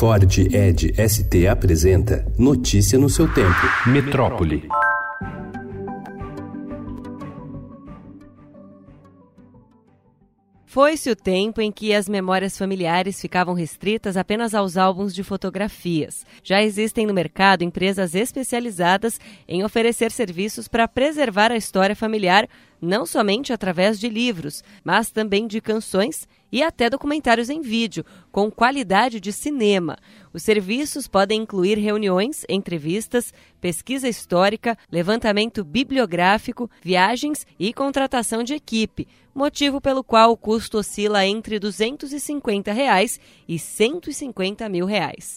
Ford Ed ST apresenta Notícia no seu tempo. Metrópole. Foi-se o tempo em que as memórias familiares ficavam restritas apenas aos álbuns de fotografias. Já existem no mercado empresas especializadas em oferecer serviços para preservar a história familiar, não somente através de livros, mas também de canções e até documentários em vídeo, com qualidade de cinema. Os serviços podem incluir reuniões, entrevistas, pesquisa histórica, levantamento bibliográfico, viagens e contratação de equipe, motivo pelo qual o custo oscila entre 250 reais e 150 mil reais.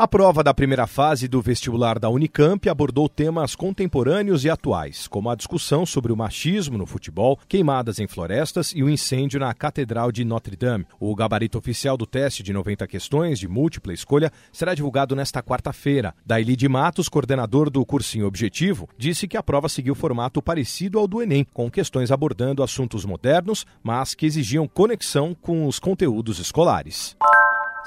A prova da primeira fase do vestibular da Unicamp abordou temas contemporâneos e atuais, como a discussão sobre o machismo no futebol, queimadas em florestas e o incêndio na Catedral de Notre Dame. O gabarito oficial do teste de 90 questões de múltipla escolha será divulgado nesta quarta-feira. Daili de Matos, coordenador do cursinho Objetivo, disse que a prova seguiu formato parecido ao do Enem, com questões abordando assuntos modernos, mas que exigiam conexão com os conteúdos escolares.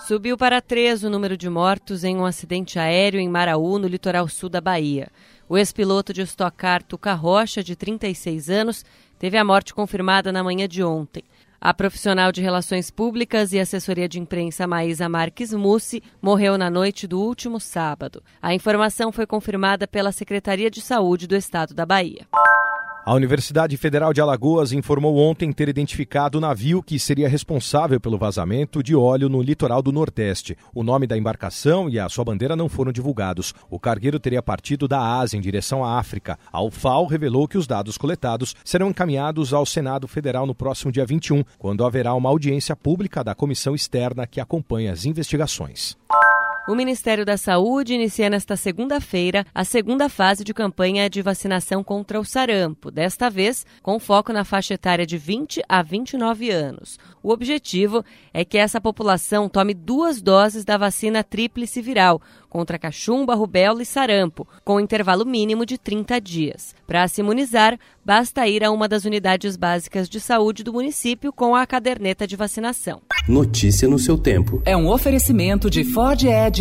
Subiu para três o número de mortos em um acidente aéreo em Maraú, no litoral sul da Bahia. O ex-piloto de Stock Car, Tuca Rocha, de 36 anos, teve a morte confirmada na manhã de ontem. A profissional de Relações Públicas e Assessoria de Imprensa Maísa Marques Mussi morreu na noite do último sábado. A informação foi confirmada pela Secretaria de Saúde do Estado da Bahia. A Universidade Federal de Alagoas informou ontem ter identificado o navio que seria responsável pelo vazamento de óleo no litoral do Nordeste. O nome da embarcação e a sua bandeira não foram divulgados. O cargueiro teria partido da Ásia em direção à África. A UFAO revelou que os dados coletados serão encaminhados ao Senado Federal no próximo dia 21, quando haverá uma audiência pública da comissão externa que acompanha as investigações. O Ministério da Saúde inicia nesta segunda-feira a segunda fase de campanha de vacinação contra o sarampo, desta vez com foco na faixa etária de 20 a 29 anos. O objetivo é que essa população tome duas doses da vacina tríplice viral contra cachumba, rubéola e sarampo, com intervalo mínimo de 30 dias. Para se imunizar, basta ir a uma das unidades básicas de saúde do município com a caderneta de vacinação. Notícia no seu tempo. É um oferecimento de Ford Edge